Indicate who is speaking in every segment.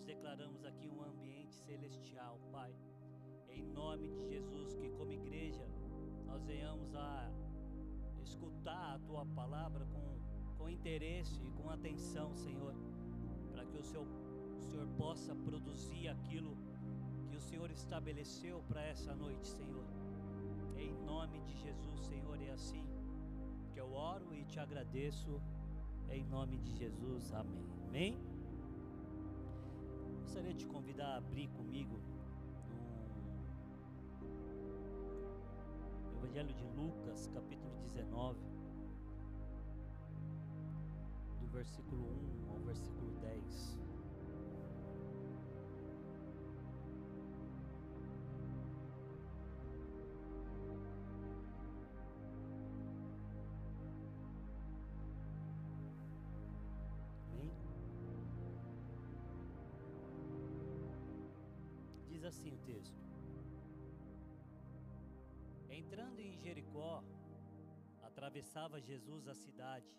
Speaker 1: nós declaramos aqui um ambiente celestial, Pai. Em nome de Jesus, que como igreja nós venhamos a escutar a tua palavra com, com interesse e com atenção, Senhor, para que o o Senhor possa produzir aquilo que o Senhor estabeleceu para essa noite, Senhor. Em nome de Jesus, Senhor, é assim que eu oro e te agradeço. Em nome de Jesus, amém. Amém? Gostaria de te convidar a abrir comigo no Evangelho de Lucas, capítulo 19, do versículo 1 ao versículo 10. Assim o texto: Entrando em Jericó, atravessava Jesus a cidade.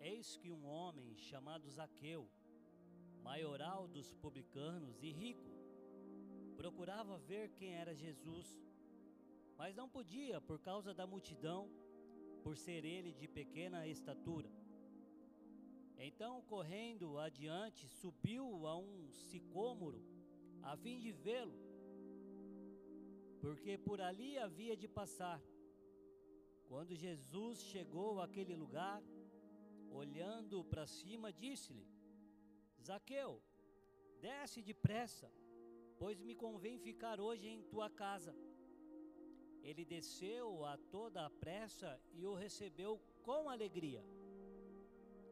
Speaker 1: Eis que um homem chamado Zaqueu, maioral dos publicanos e rico, procurava ver quem era Jesus, mas não podia por causa da multidão, por ser ele de pequena estatura. Então, correndo adiante, subiu a um sicômoro a fim de vê-lo, porque por ali havia de passar. Quando Jesus chegou àquele lugar, olhando para cima, disse-lhe: Zaqueu, desce depressa, pois me convém ficar hoje em tua casa. Ele desceu a toda a pressa e o recebeu com alegria.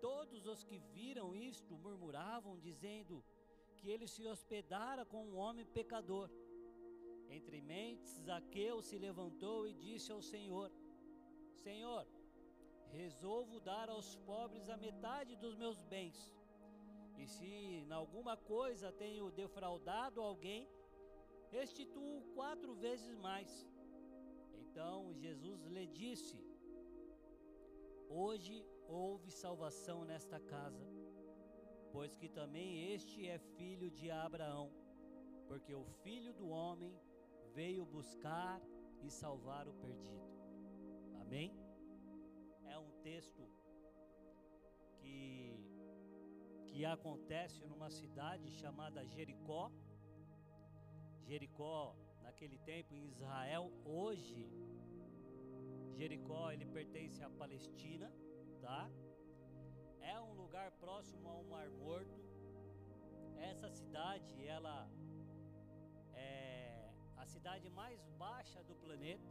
Speaker 1: Todos os que viram isto murmuravam, dizendo: que ele se hospedara com um homem pecador. Entre mentes, Zaqueu se levantou e disse ao Senhor: Senhor, resolvo dar aos pobres a metade dos meus bens. E se em alguma coisa tenho defraudado alguém, restituo quatro vezes mais. Então Jesus lhe disse: Hoje houve salvação nesta casa pois que também este é filho de Abraão, porque o filho do homem veio buscar e salvar o perdido. Amém? É um texto que, que acontece numa cidade chamada Jericó. Jericó, naquele tempo em Israel, hoje, Jericó ele pertence à Palestina, tá? Um próximo ao Mar Morto. Essa cidade, ela é a cidade mais baixa do planeta,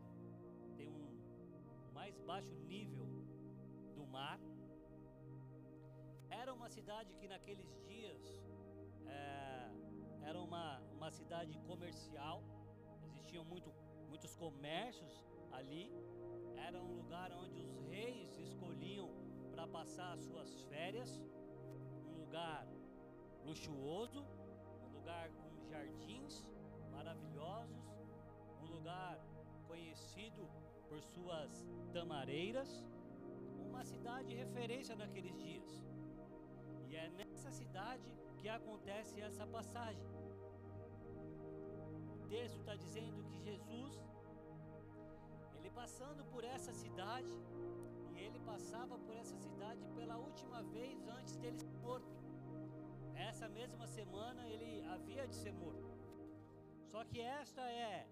Speaker 1: tem um mais baixo nível do mar. Era uma cidade que naqueles dias é, era uma, uma cidade comercial, existiam muito, muitos comércios ali. Era um lugar onde os reis escolhiam para passar as suas férias, um lugar luxuoso, um lugar com jardins maravilhosos, um lugar conhecido por suas tamareiras, uma cidade de referência naqueles dias. E é nessa cidade que acontece essa passagem. O texto está dizendo que Jesus, ele passando por essa cidade, ele passava por essa cidade pela última vez antes dele ser morto. Essa mesma semana ele havia de ser morto. Só que esta é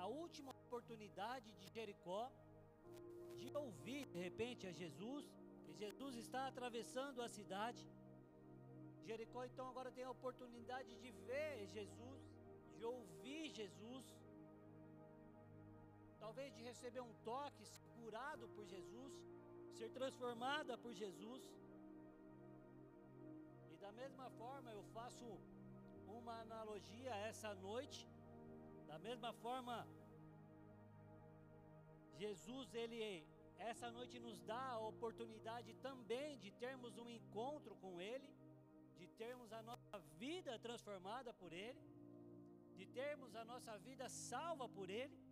Speaker 1: a última oportunidade de Jericó de ouvir de repente a Jesus, que Jesus está atravessando a cidade. Jericó então agora tem a oportunidade de ver Jesus, de ouvir Jesus, talvez de receber um toque, ser curado por Jesus, ser transformada por Jesus. E da mesma forma eu faço uma analogia essa noite, da mesma forma Jesus ele essa noite nos dá a oportunidade também de termos um encontro com ele, de termos a nossa vida transformada por ele, de termos a nossa vida salva por ele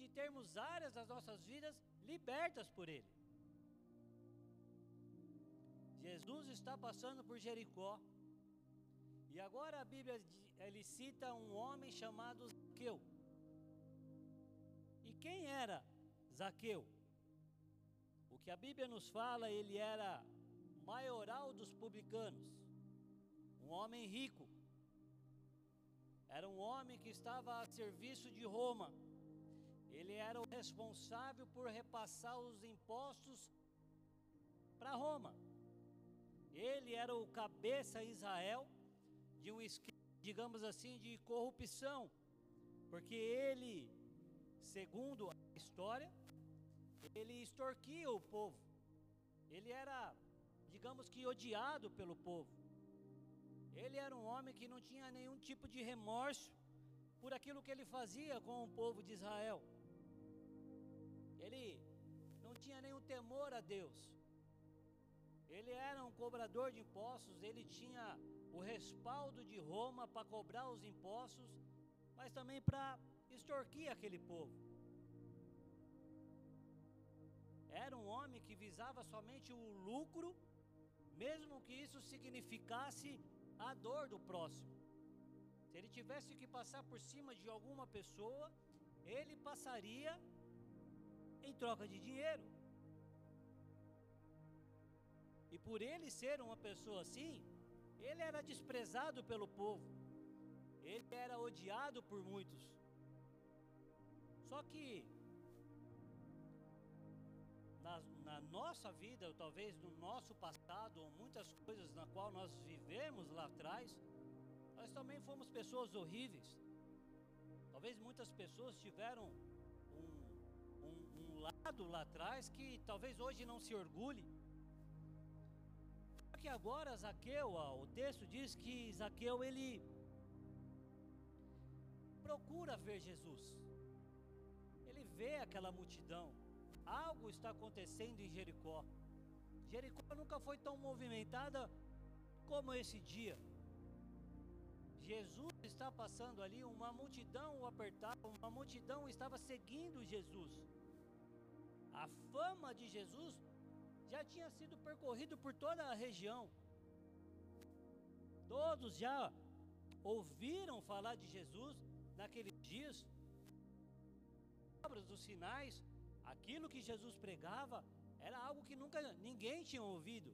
Speaker 1: de termos áreas das nossas vidas libertas por Ele. Jesus está passando por Jericó E agora a Bíblia ele cita um homem chamado Zaqueu. E quem era Zaqueu? O que a Bíblia nos fala, ele era maioral dos publicanos, um homem rico. Era um homem que estava a serviço de Roma. Ele era o responsável por repassar os impostos para Roma. Ele era o cabeça Israel de um digamos assim, de corrupção, porque ele, segundo a história, ele extorquia o povo. Ele era, digamos que, odiado pelo povo. Ele era um homem que não tinha nenhum tipo de remorso por aquilo que ele fazia com o povo de Israel. Ele não tinha nenhum temor a Deus. Ele era um cobrador de impostos, ele tinha o respaldo de Roma para cobrar os impostos, mas também para extorquir aquele povo. Era um homem que visava somente o lucro, mesmo que isso significasse a dor do próximo. Se ele tivesse que passar por cima de alguma pessoa, ele passaria em troca de dinheiro. E por ele ser uma pessoa assim, ele era desprezado pelo povo. Ele era odiado por muitos. Só que na, na, nossa vida, ou talvez no nosso passado, ou muitas coisas na qual nós vivemos lá atrás, nós também fomos pessoas horríveis. Talvez muitas pessoas tiveram lado lá atrás que talvez hoje não se orgulhe que agora Zaqueu, o texto diz que Zaqueu ele procura ver Jesus. Ele vê aquela multidão. Algo está acontecendo em Jericó. Jericó nunca foi tão movimentada como esse dia. Jesus está passando ali, uma multidão o apertava, uma multidão estava seguindo Jesus. A fama de Jesus já tinha sido percorrido por toda a região. Todos já ouviram falar de Jesus naqueles dias. Obras dos sinais, aquilo que Jesus pregava, era algo que nunca ninguém tinha ouvido.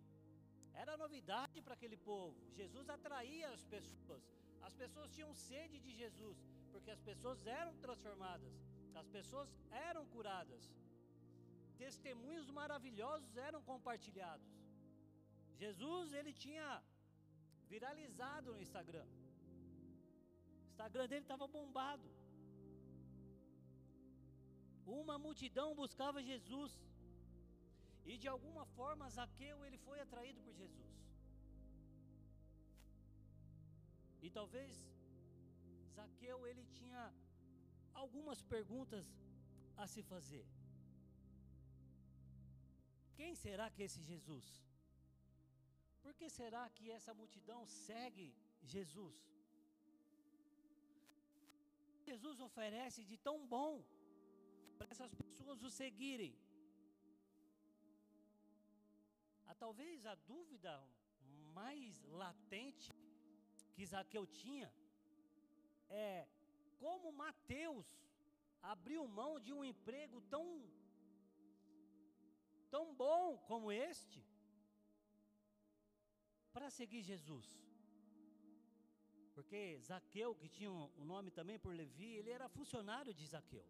Speaker 1: Era novidade para aquele povo. Jesus atraía as pessoas. As pessoas tinham sede de Jesus, porque as pessoas eram transformadas, as pessoas eram curadas testemunhos maravilhosos eram compartilhados. Jesus, ele tinha viralizado no Instagram. O Instagram dele estava bombado. Uma multidão buscava Jesus. E de alguma forma Zaqueu ele foi atraído por Jesus. E talvez Zaqueu ele tinha algumas perguntas a se fazer. Quem será que é esse Jesus? Por que será que essa multidão segue Jesus? Jesus oferece de tão bom para essas pessoas o seguirem. Ah, talvez a dúvida mais latente que Zaqueu tinha é como Mateus abriu mão de um emprego tão tão bom como este para seguir Jesus. Porque Zaqueu, que tinha o nome também por Levi, ele era funcionário de Zaqueu.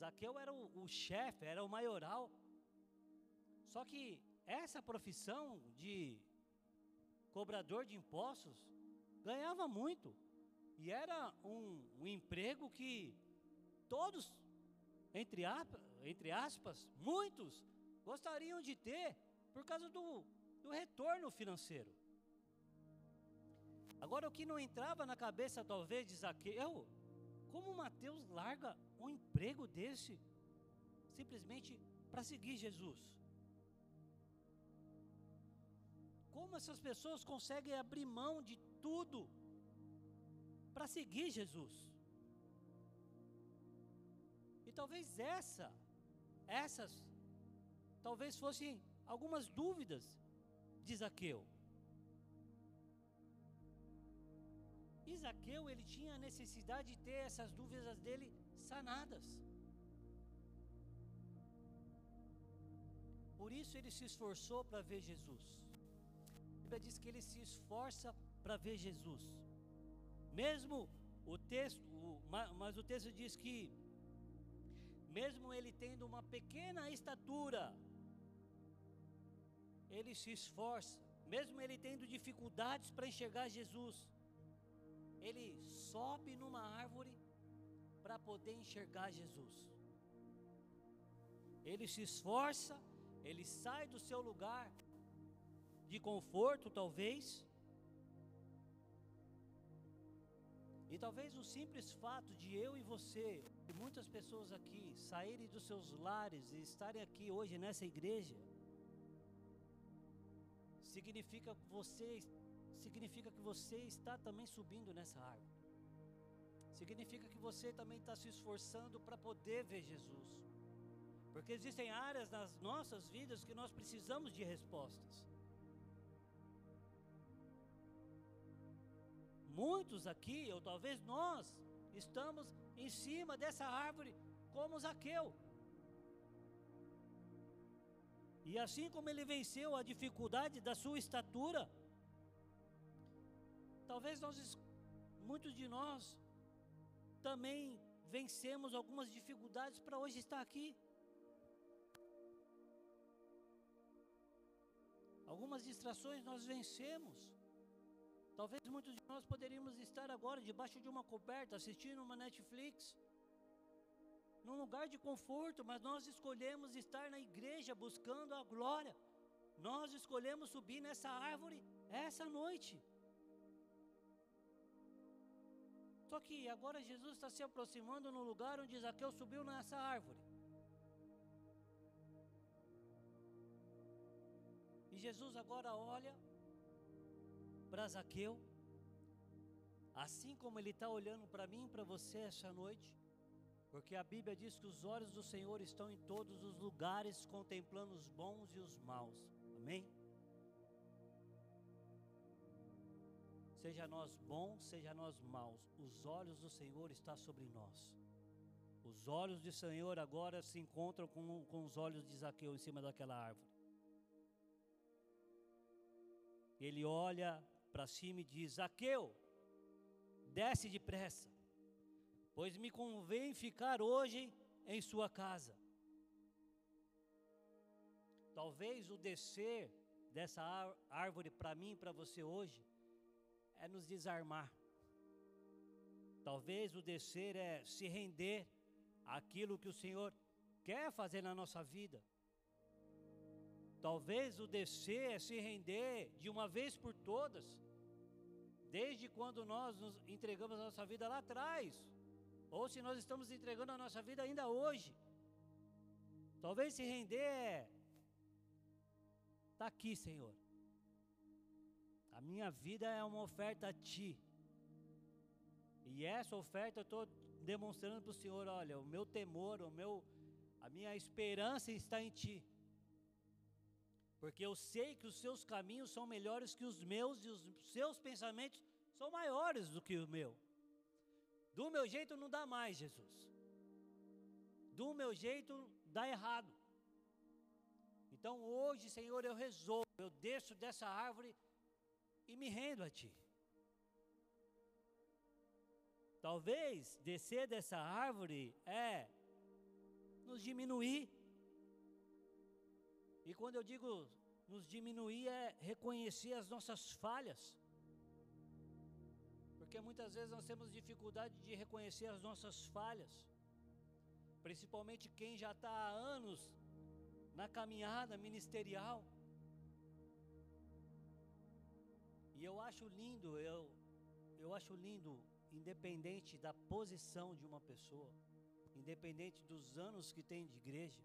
Speaker 1: Zaqueu era o, o chefe, era o maioral. Só que essa profissão de cobrador de impostos ganhava muito. E era um, um emprego que todos, entre entre aspas, muitos gostariam de ter por causa do, do retorno financeiro. Agora, o que não entrava na cabeça talvez de Zaqueu, como Mateus larga um emprego desse simplesmente para seguir Jesus? Como essas pessoas conseguem abrir mão de tudo para seguir Jesus? E talvez essa, essas talvez fossem algumas dúvidas de Zaqueu. Zaqueu, ele tinha a necessidade de ter essas dúvidas dele sanadas. Por isso ele se esforçou para ver Jesus. A Bíblia diz que ele se esforça para ver Jesus. Mesmo o texto, o, mas o texto diz que mesmo ele tendo uma pequena estatura, ele se esforça, mesmo ele tendo dificuldades para enxergar Jesus, ele sobe numa árvore para poder enxergar Jesus. Ele se esforça, ele sai do seu lugar de conforto, talvez. E talvez o simples fato de eu e você, e muitas pessoas aqui, saírem dos seus lares e estarem aqui hoje nessa igreja, significa você, significa que você está também subindo nessa árvore. Significa que você também está se esforçando para poder ver Jesus. Porque existem áreas nas nossas vidas que nós precisamos de respostas. Muitos aqui, ou talvez nós, estamos em cima dessa árvore como Zaqueu. E assim como ele venceu a dificuldade da sua estatura, talvez nós, muitos de nós, também vencemos algumas dificuldades para hoje estar aqui. Algumas distrações nós vencemos. Talvez muitos de nós poderíamos estar agora debaixo de uma coberta, assistindo uma Netflix, num lugar de conforto, mas nós escolhemos estar na igreja buscando a glória. Nós escolhemos subir nessa árvore essa noite. Só que agora Jesus está se aproximando no lugar onde Zaqueu subiu nessa árvore. E Jesus agora olha para Zaqueu, assim como Ele está olhando para mim e para você essa noite, porque a Bíblia diz que os olhos do Senhor estão em todos os lugares, contemplando os bons e os maus. Amém? Seja nós bons, seja nós maus, os olhos do Senhor estão sobre nós. Os olhos do Senhor agora se encontram com, com os olhos de Zaqueu em cima daquela árvore. Ele olha para cima e diz: Zaqueu, desce depressa, pois me convém ficar hoje em sua casa. Talvez o descer dessa árvore para mim e para você hoje é nos desarmar. Talvez o descer é se render àquilo que o Senhor quer fazer na nossa vida. Talvez o descer é se render de uma vez por todas, desde quando nós nos entregamos a nossa vida lá atrás, ou se nós estamos entregando a nossa vida ainda hoje. Talvez se render é, está aqui, Senhor. A minha vida é uma oferta a Ti. E essa oferta eu estou demonstrando para o Senhor: olha, o meu temor, o meu, a minha esperança está em Ti. Porque eu sei que os seus caminhos são melhores que os meus e os seus pensamentos são maiores do que o meu. Do meu jeito não dá mais, Jesus. Do meu jeito dá errado. Então hoje, Senhor, eu resolvo, eu desço dessa árvore e me rendo a Ti. Talvez descer dessa árvore é nos diminuir. E quando eu digo nos diminuir, é reconhecer as nossas falhas. Porque muitas vezes nós temos dificuldade de reconhecer as nossas falhas. Principalmente quem já está há anos na caminhada ministerial. E eu acho lindo, eu, eu acho lindo, independente da posição de uma pessoa, independente dos anos que tem de igreja,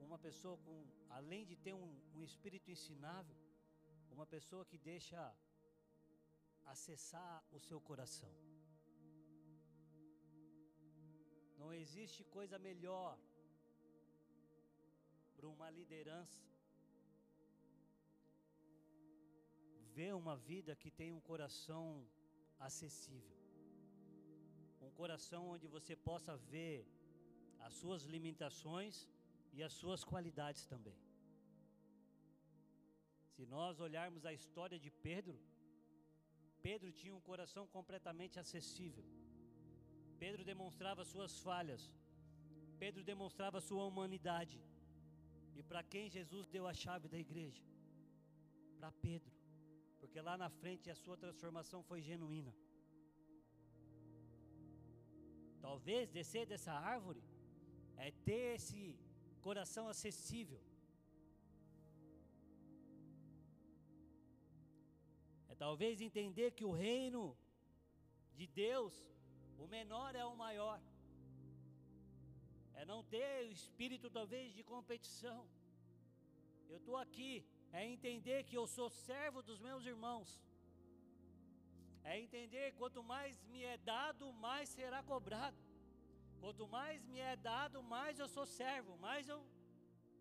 Speaker 1: uma pessoa com, além de ter um, um espírito ensinável, uma pessoa que deixa acessar o seu coração. Não existe coisa melhor para uma liderança ver uma vida que tem um coração acessível. Um coração onde você possa ver as suas limitações e as suas qualidades também. Se nós olharmos a história de Pedro, Pedro tinha um coração completamente acessível. Pedro demonstrava suas falhas. Pedro demonstrava sua humanidade. E para quem Jesus deu a chave da igreja? Para Pedro. Porque lá na frente a sua transformação foi genuína. Talvez descer dessa árvore é ter esse coração acessível. Talvez entender que o reino de Deus, o menor é o maior. É não ter o espírito talvez de competição. Eu estou aqui, é entender que eu sou servo dos meus irmãos. É entender quanto mais me é dado, mais será cobrado. Quanto mais me é dado, mais eu sou servo, mais eu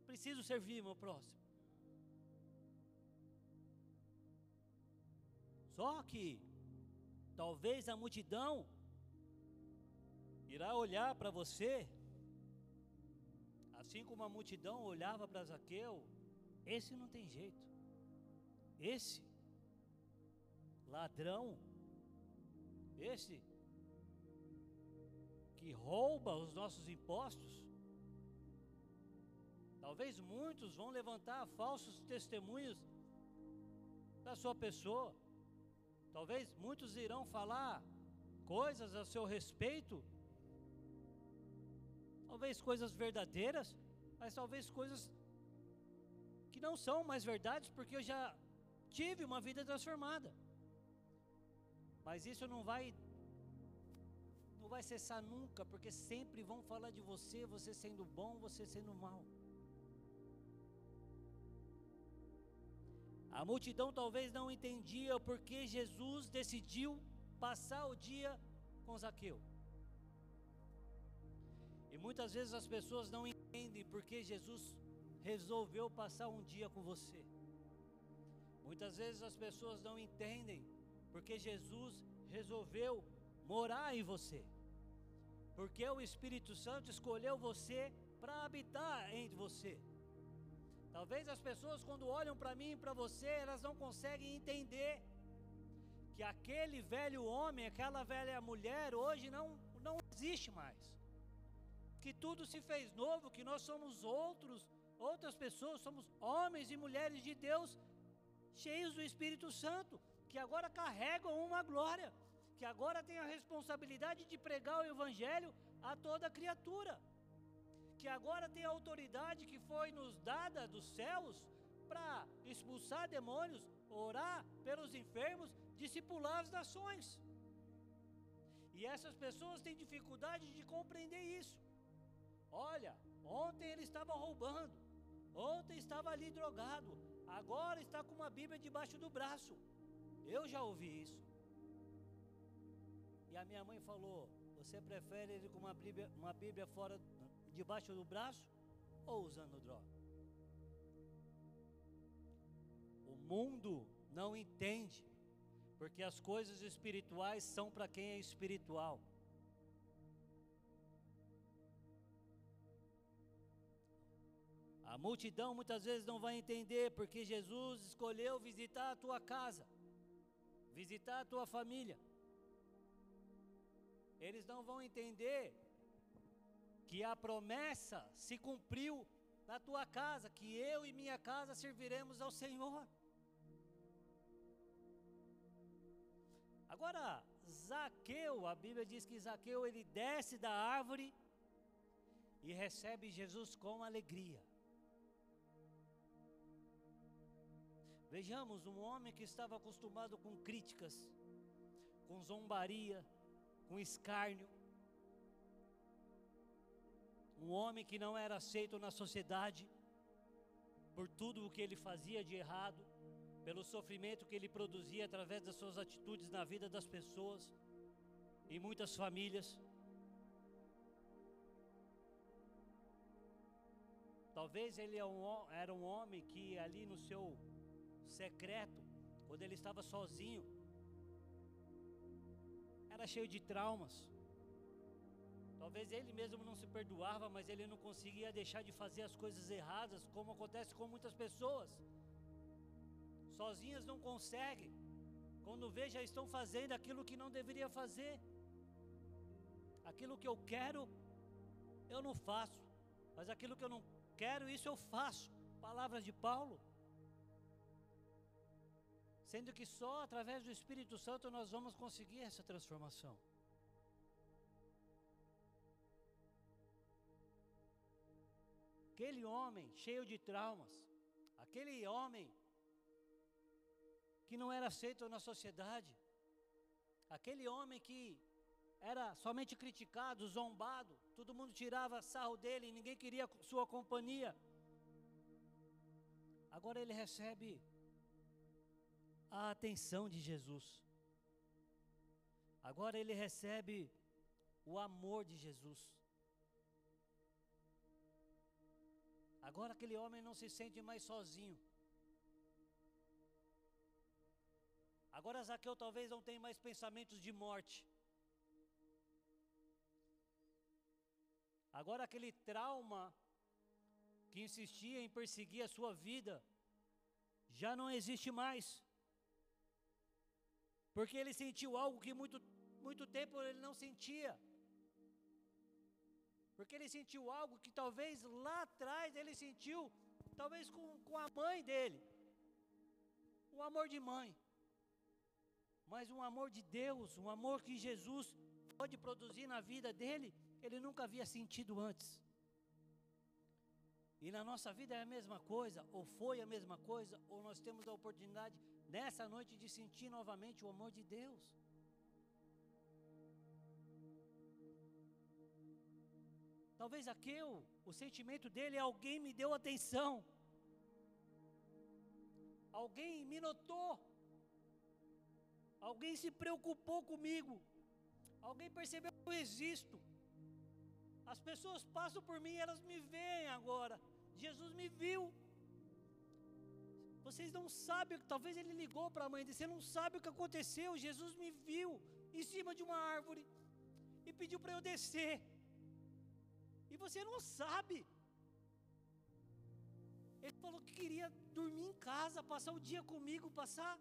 Speaker 1: preciso servir meu próximo. Só que talvez a multidão irá olhar para você, assim como a multidão olhava para Zaqueu, esse não tem jeito. Esse ladrão, esse que rouba os nossos impostos. Talvez muitos vão levantar falsos testemunhos da sua pessoa. Talvez muitos irão falar coisas a seu respeito. Talvez coisas verdadeiras, mas talvez coisas que não são mais verdades, porque eu já tive uma vida transformada. Mas isso não vai não vai cessar nunca, porque sempre vão falar de você, você sendo bom, você sendo mal. A multidão talvez não entendia porque Jesus decidiu passar o dia com Zaqueu. E muitas vezes as pessoas não entendem porque Jesus resolveu passar um dia com você. Muitas vezes as pessoas não entendem porque Jesus resolveu morar em você. Porque o Espírito Santo escolheu você para habitar entre você. Talvez as pessoas, quando olham para mim e para você, elas não conseguem entender que aquele velho homem, aquela velha mulher, hoje não, não existe mais. Que tudo se fez novo, que nós somos outros, outras pessoas, somos homens e mulheres de Deus, cheios do Espírito Santo, que agora carregam uma glória que agora tem a responsabilidade de pregar o Evangelho a toda criatura, que agora tem a autoridade que foi nos dada dos céus para expulsar demônios, orar pelos enfermos, discipular as nações. E essas pessoas têm dificuldade de compreender isso. Olha, ontem ele estava roubando, ontem estava ali drogado, agora está com uma Bíblia debaixo do braço. Eu já ouvi isso. E a minha mãe falou: Você prefere ele com uma Bíblia, uma Bíblia fora, debaixo do braço ou usando droga? O mundo não entende, porque as coisas espirituais são para quem é espiritual. A multidão muitas vezes não vai entender, porque Jesus escolheu visitar a tua casa, visitar a tua família eles não vão entender que a promessa se cumpriu na tua casa, que eu e minha casa serviremos ao Senhor. Agora, Zaqueu, a Bíblia diz que Zaqueu ele desce da árvore e recebe Jesus com alegria. Vejamos um homem que estava acostumado com críticas, com zombaria, com escárnio. Um homem que não era aceito na sociedade por tudo o que ele fazia de errado, pelo sofrimento que ele produzia através das suas atitudes na vida das pessoas, em muitas famílias. Talvez ele é era um homem que ali no seu secreto, quando ele estava sozinho, era cheio de traumas. Talvez ele mesmo não se perdoava, mas ele não conseguia deixar de fazer as coisas erradas, como acontece com muitas pessoas. Sozinhas não conseguem. Quando vê, já estão fazendo aquilo que não deveria fazer. Aquilo que eu quero, eu não faço. Mas aquilo que eu não quero, isso eu faço. Palavras de Paulo. Sendo que só através do Espírito Santo nós vamos conseguir essa transformação. Aquele homem cheio de traumas, aquele homem que não era aceito na sociedade, aquele homem que era somente criticado, zombado, todo mundo tirava sarro dele, ninguém queria sua companhia. Agora ele recebe a atenção de Jesus. Agora ele recebe o amor de Jesus. Agora aquele homem não se sente mais sozinho. Agora Zaqueu talvez não tenha mais pensamentos de morte. Agora aquele trauma que insistia em perseguir a sua vida já não existe mais. Porque ele sentiu algo que muito, muito tempo ele não sentia. Porque ele sentiu algo que talvez lá atrás ele sentiu, talvez com, com a mãe dele. O amor de mãe. Mas um amor de Deus, um amor que Jesus pode produzir na vida dele, ele nunca havia sentido antes. E na nossa vida é a mesma coisa, ou foi a mesma coisa, ou nós temos a oportunidade nessa noite de sentir novamente o amor de Deus. Talvez aquele, o sentimento dele, alguém me deu atenção. Alguém me notou. Alguém se preocupou comigo. Alguém percebeu que eu existo. As pessoas passam por mim, elas me veem agora. Jesus me viu. Vocês não sabem, talvez ele ligou para a mãe dele, você não sabe o que aconteceu. Jesus me viu em cima de uma árvore e pediu para eu descer. E você não sabe. Ele falou que queria dormir em casa, passar o dia comigo, passar,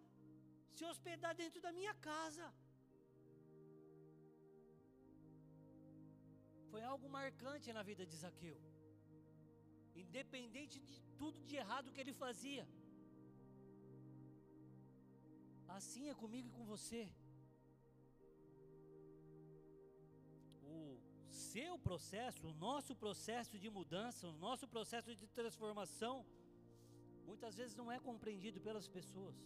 Speaker 1: se hospedar dentro da minha casa. Foi algo marcante na vida de Zaqueu. Independente de tudo de errado que ele fazia. Assim é comigo e com você. Seu processo, o nosso processo de mudança, o nosso processo de transformação, muitas vezes não é compreendido pelas pessoas.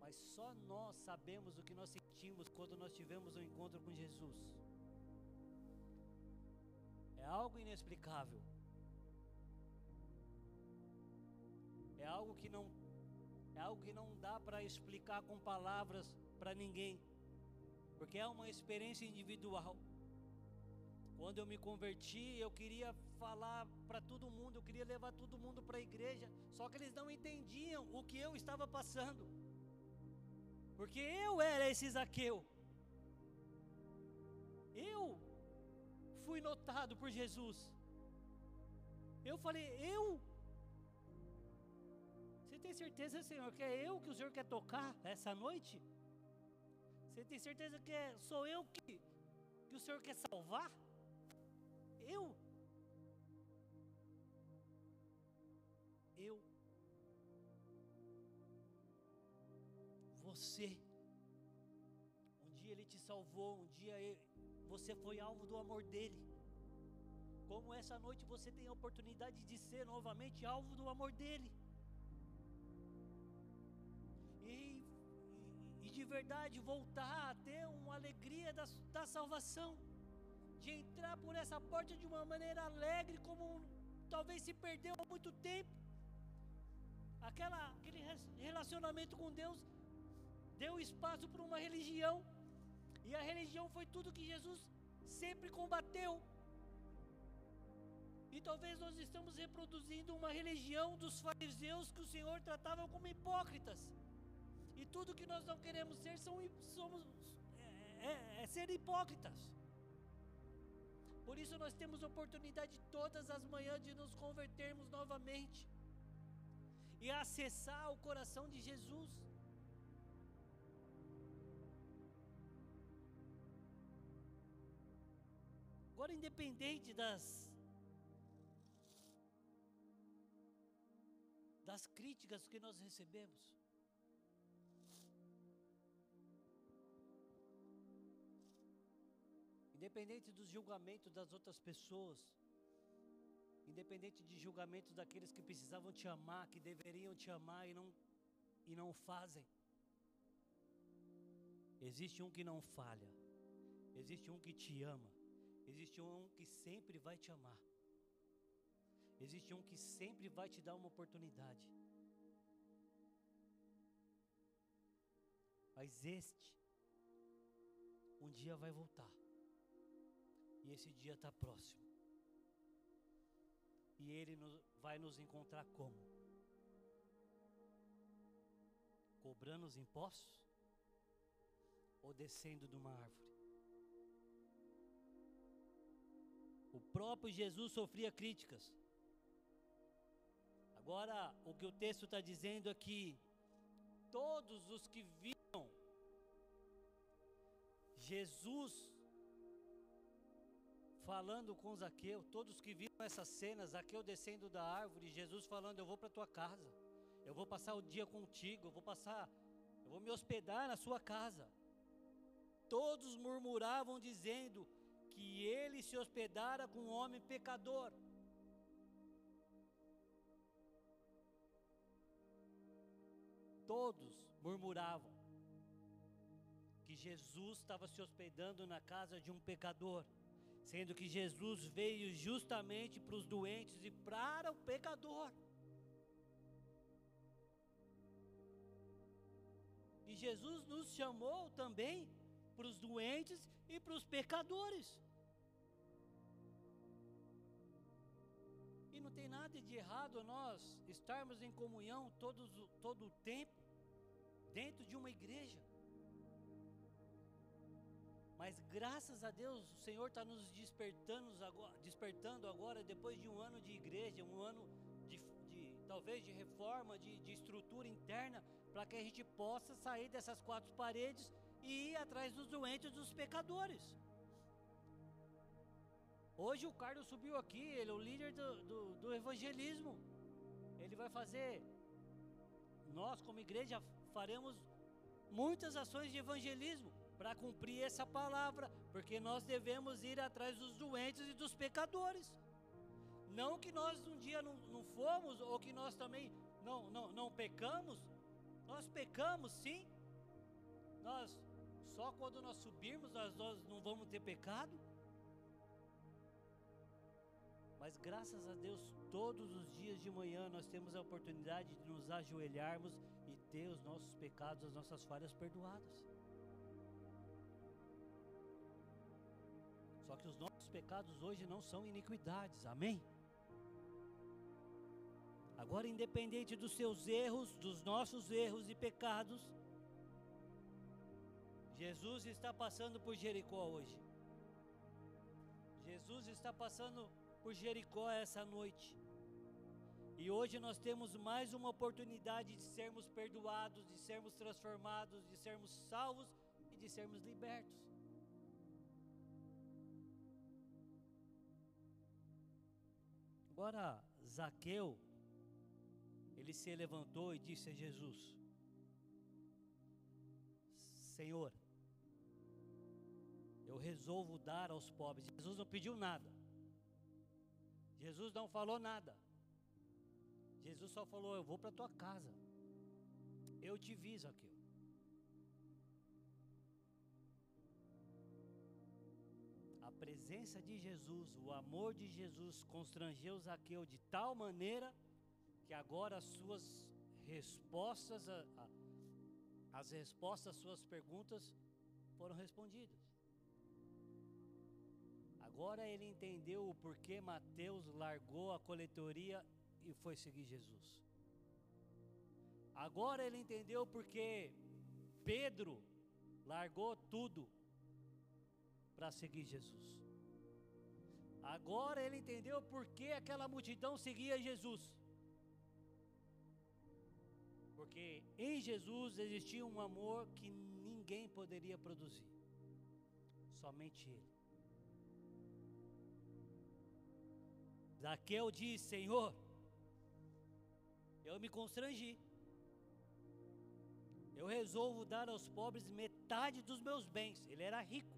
Speaker 1: Mas só nós sabemos o que nós sentimos quando nós tivemos um encontro com Jesus. É algo inexplicável. É algo que não é algo que não dá para explicar com palavras para ninguém. Porque é uma experiência individual. Quando eu me converti, eu queria falar para todo mundo, eu queria levar todo mundo para a igreja, só que eles não entendiam o que eu estava passando. Porque eu era esse Zaqueu. Eu fui notado por Jesus. Eu falei, eu? Você tem certeza, Senhor, que é eu que o Senhor quer tocar essa noite? Você tem certeza que é, sou eu que, que o Senhor quer salvar? Eu? Eu? Você? Um dia Ele te salvou, um dia ele, você foi alvo do amor dele. Como essa noite você tem a oportunidade de ser novamente alvo do amor dele. E, e, e de verdade voltar a ter uma alegria da, da salvação. De entrar por essa porta de uma maneira alegre, como talvez se perdeu há muito tempo. Aquela, aquele relacionamento com Deus deu espaço para uma religião e a religião foi tudo que Jesus sempre combateu. E talvez nós estamos reproduzindo uma religião dos fariseus que o Senhor tratava como hipócritas. E tudo que nós não queremos ser são, somos, é, é, é ser hipócritas. Por isso nós temos oportunidade todas as manhãs de nos convertermos novamente e acessar o coração de Jesus. Agora, independente das das críticas que nós recebemos, independente dos julgamentos das outras pessoas, independente de julgamentos daqueles que precisavam te amar, que deveriam te amar e não, e não fazem. Existe um que não falha, existe um que te ama, existe um que sempre vai te amar, existe um que sempre vai te dar uma oportunidade. Mas este, um dia vai voltar. E esse dia está próximo. E Ele vai nos encontrar como? Cobrando os impostos? Ou descendo de uma árvore? O próprio Jesus sofria críticas. Agora, o que o texto está dizendo é que todos os que viram Jesus falando com Zaqueu, todos que viram essa cena, Zaqueu descendo da árvore, Jesus falando: Eu vou para tua casa, eu vou passar o dia contigo, eu vou passar, eu vou me hospedar na sua casa. Todos murmuravam dizendo que ele se hospedara com um homem pecador. Todos murmuravam que Jesus estava se hospedando na casa de um pecador sendo que Jesus veio justamente para os doentes e para o pecador. E Jesus nos chamou também para os doentes e para os pecadores. E não tem nada de errado nós estarmos em comunhão todos, todo o tempo dentro de uma igreja. Mas graças a Deus, o Senhor está nos despertando agora, despertando agora, depois de um ano de igreja, um ano de, de talvez de reforma, de, de estrutura interna, para que a gente possa sair dessas quatro paredes e ir atrás dos doentes, dos pecadores. Hoje o Carlos subiu aqui, ele é o líder do, do, do evangelismo. Ele vai fazer, nós como igreja faremos muitas ações de evangelismo para cumprir essa palavra, porque nós devemos ir atrás dos doentes e dos pecadores. Não que nós um dia não, não fomos, ou que nós também não, não, não pecamos, nós pecamos sim. Nós, só quando nós subirmos, nós, nós não vamos ter pecado. Mas graças a Deus, todos os dias de manhã nós temos a oportunidade de nos ajoelharmos e ter os nossos pecados, as nossas falhas perdoadas. Que os nossos pecados hoje não são iniquidades, amém? Agora, independente dos seus erros, dos nossos erros e pecados, Jesus está passando por Jericó hoje. Jesus está passando por Jericó essa noite. E hoje nós temos mais uma oportunidade de sermos perdoados, de sermos transformados, de sermos salvos e de sermos libertos. Agora, Zaqueu, ele se levantou e disse a Jesus: Senhor, eu resolvo dar aos pobres. Jesus não pediu nada. Jesus não falou nada. Jesus só falou: Eu vou para tua casa. Eu te vi, Zaqueu. Presença de Jesus, o amor de Jesus constrangeu Zaqueu de tal maneira que agora as suas respostas, a, a, as respostas às suas perguntas foram respondidas. Agora ele entendeu o porquê Mateus largou a coletoria e foi seguir Jesus. Agora ele entendeu porque Pedro largou tudo para seguir Jesus. Agora ele entendeu por que aquela multidão seguia Jesus. Porque em Jesus existia um amor que ninguém poderia produzir, somente Ele. Zaqueu diz: Senhor, eu me constrangi. Eu resolvo dar aos pobres metade dos meus bens. Ele era rico.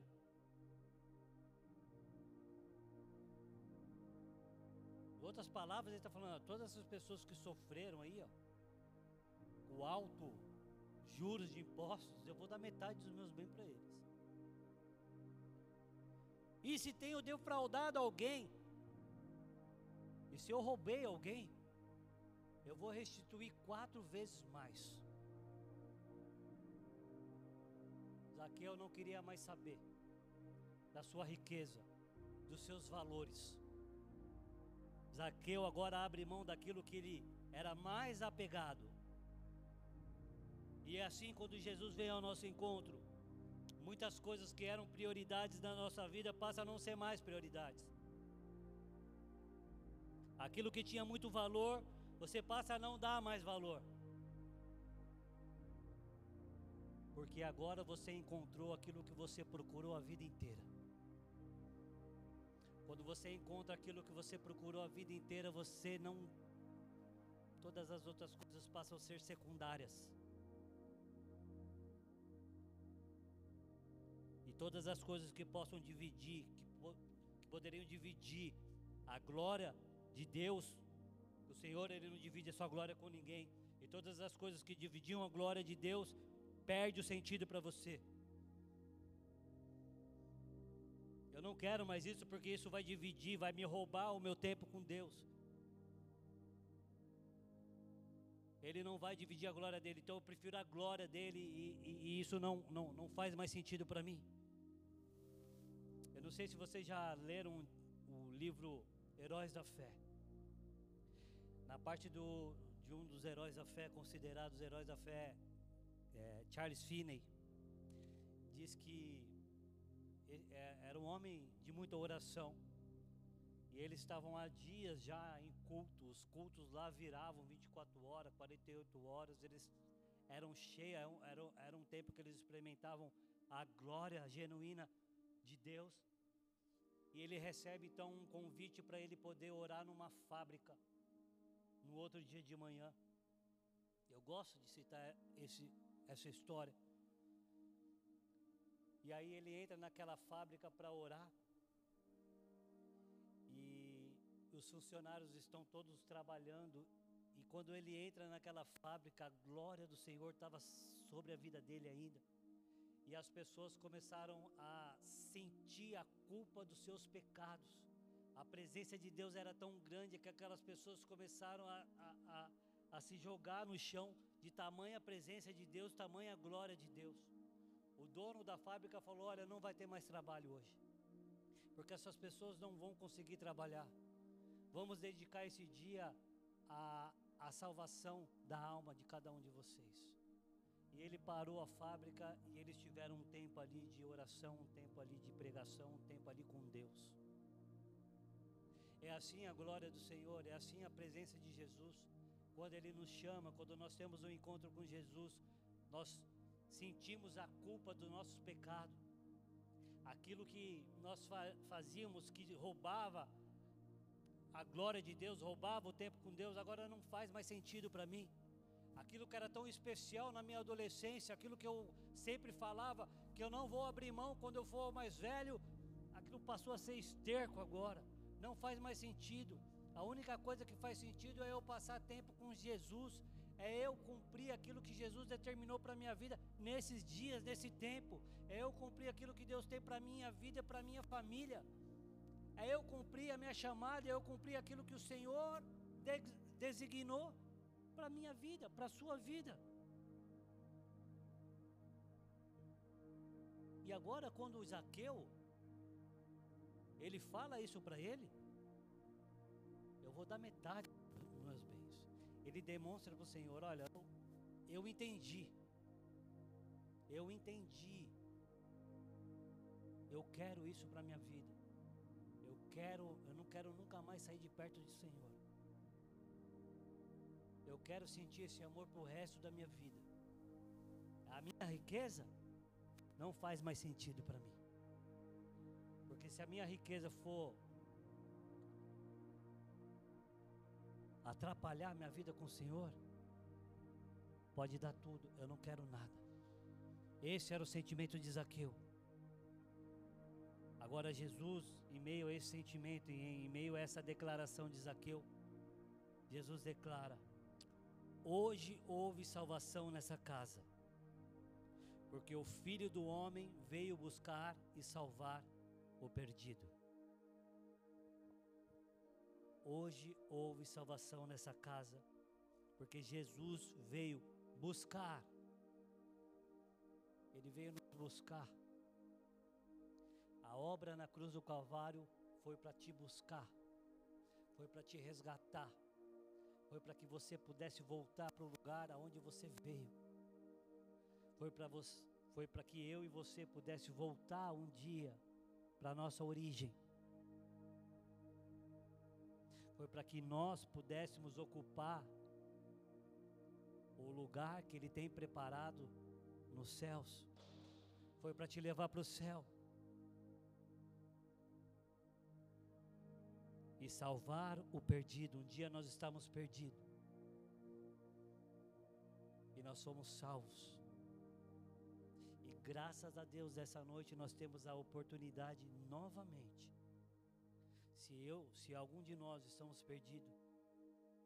Speaker 1: Outras palavras, ele está falando, todas essas pessoas que sofreram aí, ó, o alto juros de impostos, eu vou dar metade dos meus bens para eles. E se tenho defraudado alguém, e se eu roubei alguém, eu vou restituir quatro vezes mais. Zaqueu não queria mais saber da sua riqueza, dos seus valores. Zaqueu agora abre mão daquilo que ele era mais apegado. E é assim quando Jesus vem ao nosso encontro, muitas coisas que eram prioridades na nossa vida passam a não ser mais prioridades. Aquilo que tinha muito valor, você passa a não dar mais valor. Porque agora você encontrou aquilo que você procurou a vida inteira. Quando você encontra aquilo que você procurou a vida inteira, você não. Todas as outras coisas passam a ser secundárias. E todas as coisas que possam dividir, que, que poderiam dividir a glória de Deus, o Senhor ele não divide a sua glória com ninguém. E todas as coisas que dividiam a glória de Deus perde o sentido para você. Não quero mais isso porque isso vai dividir, vai me roubar o meu tempo com Deus. Ele não vai dividir a glória dele, então eu prefiro a glória dele e, e, e isso não, não, não faz mais sentido para mim. Eu não sei se vocês já leram o livro Heróis da Fé. Na parte do, de um dos heróis da fé, considerados heróis da fé, é, Charles Finney, diz que é, era um homem de muita oração. E eles estavam há dias já em culto. Os cultos lá viravam 24 horas, 48 horas. Eles eram cheios, era, era um tempo que eles experimentavam a glória genuína de Deus. E ele recebe então um convite para ele poder orar numa fábrica no outro dia de manhã. Eu gosto de citar esse, essa história. E aí ele entra naquela fábrica para orar. E os funcionários estão todos trabalhando. E quando ele entra naquela fábrica, a glória do Senhor estava sobre a vida dele ainda. E as pessoas começaram a sentir a culpa dos seus pecados. A presença de Deus era tão grande que aquelas pessoas começaram a, a, a, a se jogar no chão de tamanha presença de Deus, tamanha glória de Deus. O dono da fábrica falou: Olha, não vai ter mais trabalho hoje, porque essas pessoas não vão conseguir trabalhar. Vamos dedicar esse dia à, à salvação da alma de cada um de vocês. E ele parou a fábrica e eles tiveram um tempo ali de oração, um tempo ali de pregação, um tempo ali com Deus. É assim a glória do Senhor, é assim a presença de Jesus quando Ele nos chama, quando nós temos um encontro com Jesus, nós sentimos a culpa do nosso pecado. Aquilo que nós fazíamos que roubava a glória de Deus, roubava o tempo com Deus, agora não faz mais sentido para mim. Aquilo que era tão especial na minha adolescência, aquilo que eu sempre falava, que eu não vou abrir mão quando eu for mais velho, aquilo passou a ser esterco agora, não faz mais sentido. A única coisa que faz sentido é eu passar tempo com Jesus, é eu cumprir aquilo que Jesus determinou para a minha vida nesses dias, nesse tempo, é eu cumprir aquilo que Deus tem para a minha vida, para a minha família, é eu cumprir a minha chamada, é eu cumprir aquilo que o Senhor de designou para a minha vida, para a sua vida. E agora, quando o Zaqueu, ele fala isso para ele, eu vou dar metade. Ele demonstra para o Senhor: olha, eu, eu entendi. Eu entendi Eu quero isso para minha vida. Eu quero, eu não quero nunca mais sair de perto do Senhor. Eu quero sentir esse amor pro resto da minha vida. A minha riqueza não faz mais sentido para mim. Porque se a minha riqueza for atrapalhar minha vida com o Senhor, pode dar tudo, eu não quero nada. Esse era o sentimento de Zaqueu. Agora, Jesus, em meio a esse sentimento, em meio a essa declaração de Zaqueu, Jesus declara: Hoje houve salvação nessa casa, porque o filho do homem veio buscar e salvar o perdido. Hoje houve salvação nessa casa, porque Jesus veio buscar. Ele veio nos buscar. A obra na cruz do Calvário foi para te buscar, foi para te resgatar, foi para que você pudesse voltar para o lugar aonde você veio. Foi para você, foi para que eu e você pudesse voltar um dia para nossa origem. Foi para que nós pudéssemos ocupar o lugar que Ele tem preparado nos céus. Foi para te levar para o céu. E salvar o perdido. Um dia nós estávamos perdidos. E nós somos salvos. E graças a Deus, essa noite nós temos a oportunidade novamente. Se eu, se algum de nós estamos perdidos,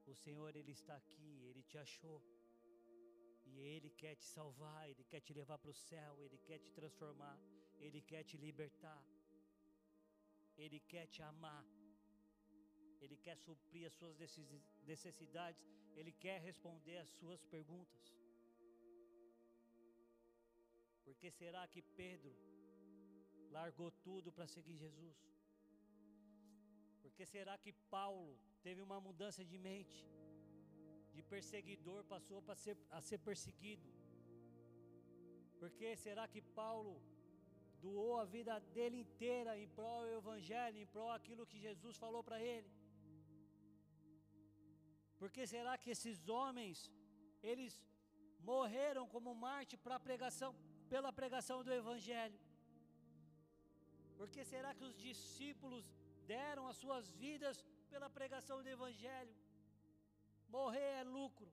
Speaker 1: o Senhor ele está aqui, ele te achou. E ele quer te salvar, ele quer te levar para o céu, ele quer te transformar, ele quer te libertar. Ele quer te amar. Ele quer suprir as suas necessidades, ele quer responder as suas perguntas. Por que será que Pedro largou tudo para seguir Jesus? Por que será que Paulo teve uma mudança de mente? De perseguidor passou para ser, a ser perseguido? Por que será que Paulo doou a vida dele inteira em prol do Evangelho, em prol aquilo que Jesus falou para ele? Por que será que esses homens, eles morreram como Marte para pregação, pela pregação do Evangelho? Por que será que os discípulos deram as suas vidas pela pregação do Evangelho? Morrer é lucro.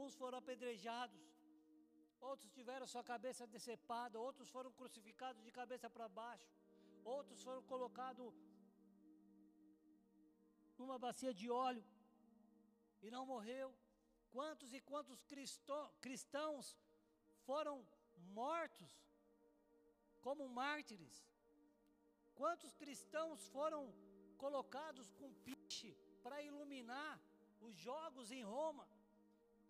Speaker 1: Uns foram apedrejados, outros tiveram sua cabeça decepada, outros foram crucificados de cabeça para baixo, outros foram colocados numa bacia de óleo e não morreu. Quantos e quantos cristãos foram mortos como mártires. Quantos cristãos foram colocados com piche para iluminar os jogos em Roma?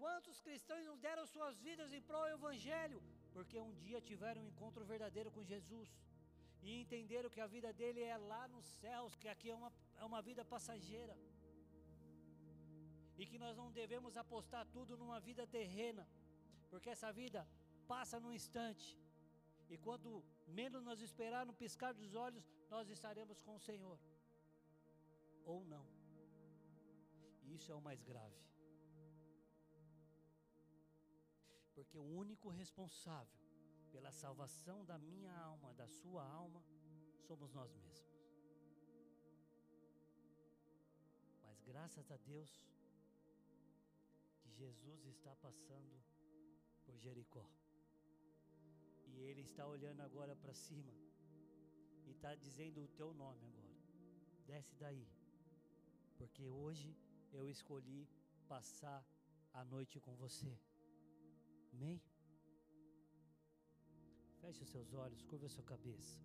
Speaker 1: Quantos cristãos não deram suas vidas em prol do Evangelho? Porque um dia tiveram um encontro verdadeiro com Jesus e entenderam que a vida dele é lá nos céus, que aqui é uma, é uma vida passageira e que nós não devemos apostar tudo numa vida terrena, porque essa vida passa num instante. E quando menos nós esperar no piscar dos olhos, nós estaremos com o Senhor. Ou não. E isso é o mais grave. Porque o único responsável pela salvação da minha alma, da sua alma, somos nós mesmos. Mas graças a Deus que Jesus está passando por Jericó. E Ele está olhando agora para cima e está dizendo o teu nome agora. Desce daí, porque hoje eu escolhi passar a noite com você. Amém? Feche os seus olhos, curva a sua cabeça.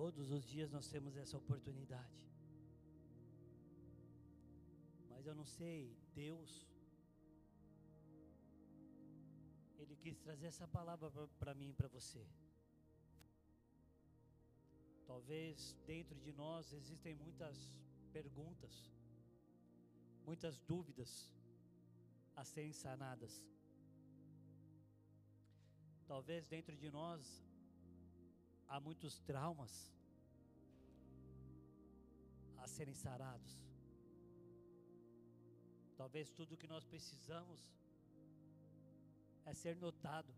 Speaker 1: Todos os dias nós temos essa oportunidade. Mas eu não sei, Deus, Ele quis trazer essa palavra para mim e para você. Talvez dentro de nós existem muitas perguntas, muitas dúvidas a serem sanadas. Talvez dentro de nós há muitos traumas a serem sarados. Talvez tudo que nós precisamos é ser notado.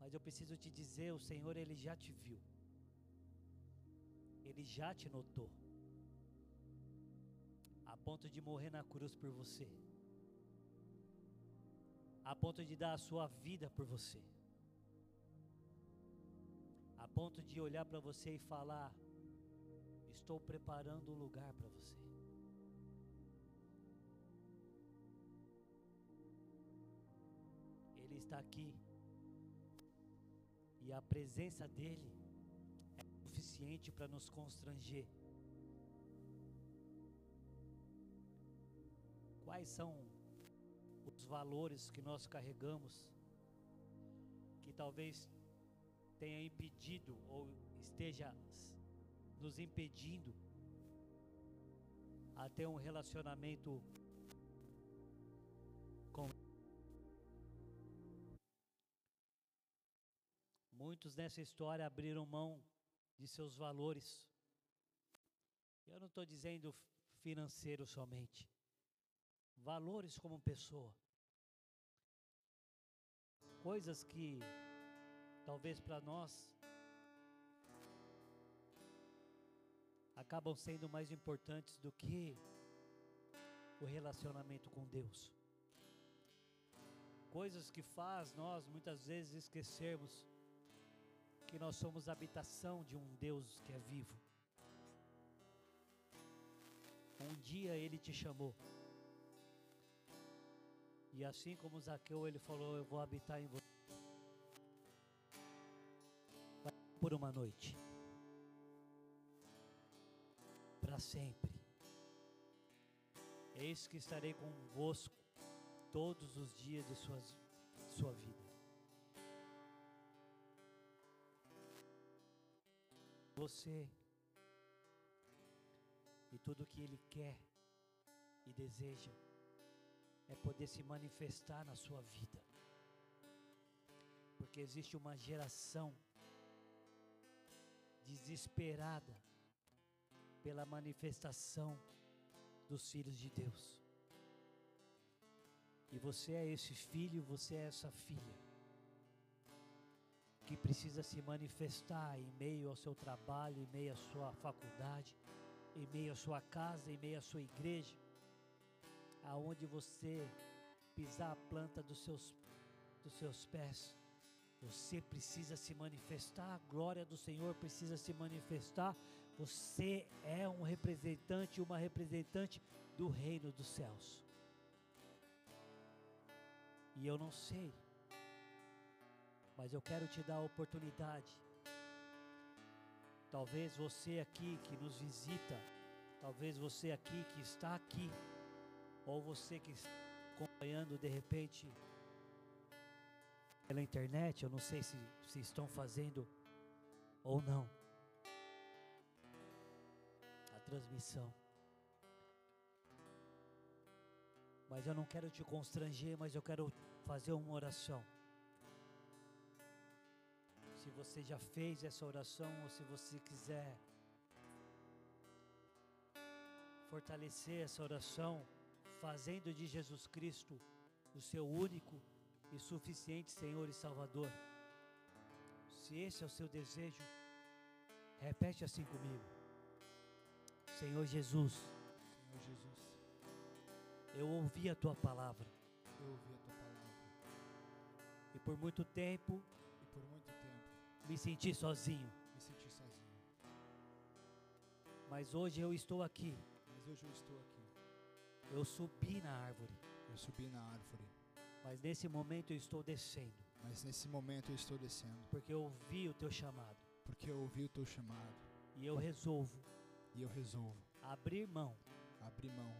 Speaker 1: Mas eu preciso te dizer, o Senhor ele já te viu. Ele já te notou. A ponto de morrer na cruz por você. A ponto de dar a sua vida por você. Ponto de olhar para você e falar: Estou preparando um lugar para você. Ele está aqui. E a presença dele é suficiente para nos constranger. Quais são os valores que nós carregamos que talvez tenha impedido ou esteja nos impedindo a ter um relacionamento com Muitos nessa história abriram mão de seus valores. Eu não estou dizendo financeiro somente. Valores como pessoa. Coisas que talvez para nós acabam sendo mais importantes do que o relacionamento com Deus. Coisas que faz nós muitas vezes esquecermos que nós somos habitação de um Deus que é vivo. Um dia ele te chamou. E assim como Zaqueu, ele falou: Eu vou habitar em você. Por uma noite. Para sempre. Eis que estarei convosco todos os dias de suas, sua vida. você e tudo que Ele quer e deseja é poder se manifestar na sua vida. Porque existe uma geração desesperada pela manifestação dos filhos de Deus. E você é esse filho, você é essa filha que precisa se manifestar em meio ao seu trabalho, em meio à sua faculdade, em meio à sua casa, em meio à sua igreja, aonde você pisar a planta dos seus, dos seus pés, você precisa se manifestar, a glória do Senhor precisa se manifestar. Você é um representante, uma representante do reino dos céus. E eu não sei mas eu quero te dar a oportunidade. Talvez você aqui que nos visita, talvez você aqui que está aqui, ou você que está acompanhando de repente pela internet, eu não sei se, se estão fazendo ou não a transmissão. Mas eu não quero te constranger, mas eu quero fazer uma oração se você já fez essa oração ou se você quiser fortalecer essa oração, fazendo de Jesus Cristo o seu único e suficiente Senhor e Salvador. Se esse é o seu desejo, repete assim comigo. Senhor Jesus, Senhor Jesus, eu ouvi a tua palavra.
Speaker 2: Eu ouvi a tua palavra.
Speaker 1: E por muito tempo me senti sozinho.
Speaker 2: Me senti sozinho.
Speaker 1: Mas hoje eu estou aqui.
Speaker 2: Mas hoje eu estou aqui.
Speaker 1: Eu subi na árvore.
Speaker 2: Eu subi na árvore.
Speaker 1: Mas nesse momento eu estou descendo.
Speaker 2: Mas nesse momento eu estou descendo.
Speaker 1: Porque eu ouvi o teu chamado.
Speaker 2: Porque eu ouvi o teu chamado.
Speaker 1: E eu resolvo.
Speaker 2: E eu resolvo.
Speaker 1: Abrir mão.
Speaker 2: Abrir mão.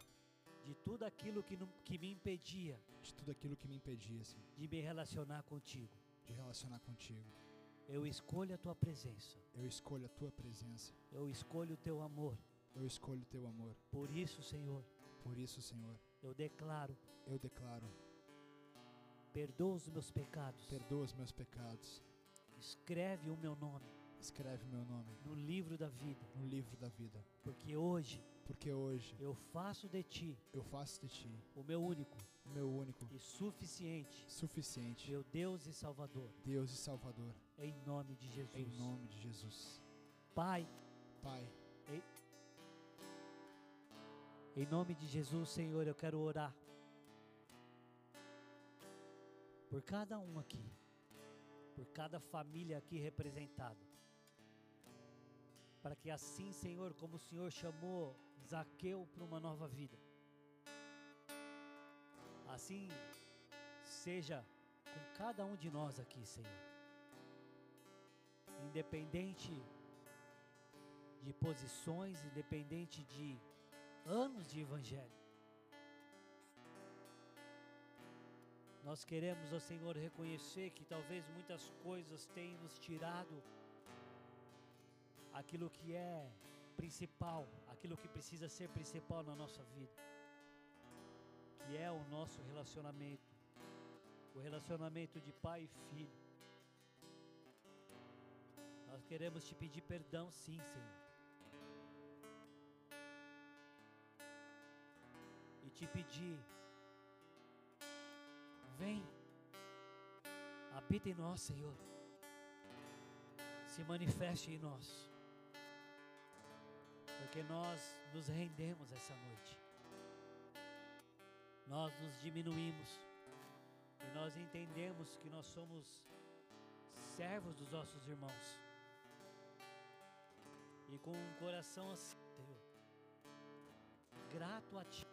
Speaker 1: De tudo aquilo que, não, que me impedia.
Speaker 2: De tudo aquilo que me impedia,
Speaker 1: De me relacionar contigo.
Speaker 2: De relacionar contigo
Speaker 1: Eu escolho a tua presença.
Speaker 2: Eu escolho a tua presença.
Speaker 1: Eu escolho o teu amor.
Speaker 2: Eu escolho o teu amor.
Speaker 1: Por isso, Senhor,
Speaker 2: Por isso, Senhor,
Speaker 1: eu declaro:
Speaker 2: eu declaro:
Speaker 1: perdoa os meus pecados.
Speaker 2: perdoa os meus pecados.
Speaker 1: Escreve o meu nome
Speaker 2: Escreve meu nome
Speaker 1: no livro da vida,
Speaker 2: no livro da vida.
Speaker 1: porque hoje
Speaker 2: Porque hoje
Speaker 1: eu faço de ti
Speaker 2: eu faço de ti
Speaker 1: o meu único
Speaker 2: o meu único,
Speaker 1: e suficiente,
Speaker 2: suficiente
Speaker 1: meu Deus e Salvador,
Speaker 2: Deus e Salvador.
Speaker 1: em nome de Jesus.
Speaker 2: Em nome de Jesus.
Speaker 1: Pai,
Speaker 2: Pai,
Speaker 1: em nome de Jesus, Senhor, eu quero orar por cada um aqui, por cada família aqui representada. Para que assim, Senhor, como o Senhor chamou Zaqueu para uma nova vida, assim seja com cada um de nós aqui, Senhor. Independente de posições, independente de anos de evangelho. Nós queremos, ó Senhor, reconhecer que talvez muitas coisas tenham nos tirado aquilo que é principal, aquilo que precisa ser principal na nossa vida, que é o nosso relacionamento, o relacionamento de pai e filho. Nós queremos te pedir perdão, sim, Senhor. e te pedir: vem, habita em nós, Senhor, se manifeste em nós, porque nós nos rendemos essa noite, nós nos diminuímos e nós entendemos que nós somos servos dos nossos irmãos. E com um coração assim, Senhor, grato a Ti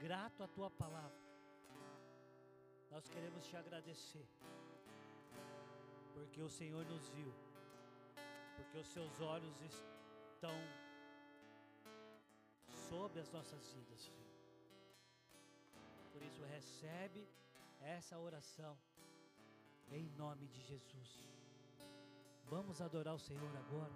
Speaker 1: grato à tua palavra. Nós queremos te agradecer, porque o Senhor nos viu, porque os seus olhos estão sobre as nossas vidas, Senhor. Por isso, recebe essa oração em nome de Jesus. Vamos adorar o Senhor agora.